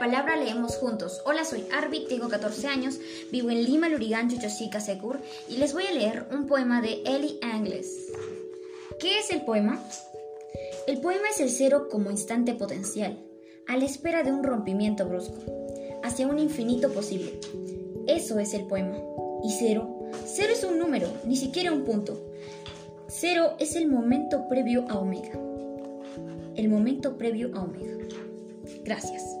palabra leemos juntos. Hola, soy Arvid, tengo 14 años, vivo en Lima, Lurigancho, Chuchosica, Secur y les voy a leer un poema de Ellie Angles. ¿Qué es el poema? El poema es el cero como instante potencial, a la espera de un rompimiento brusco, hacia un infinito posible. Eso es el poema. Y cero, cero es un número, ni siquiera un punto. Cero es el momento previo a omega. El momento previo a omega. Gracias.